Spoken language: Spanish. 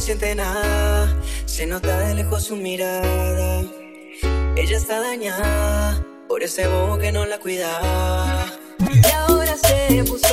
siente nada, se nota de lejos su mirada. Ella está dañada por ese bobo que no la cuidaba. Y ahora se puso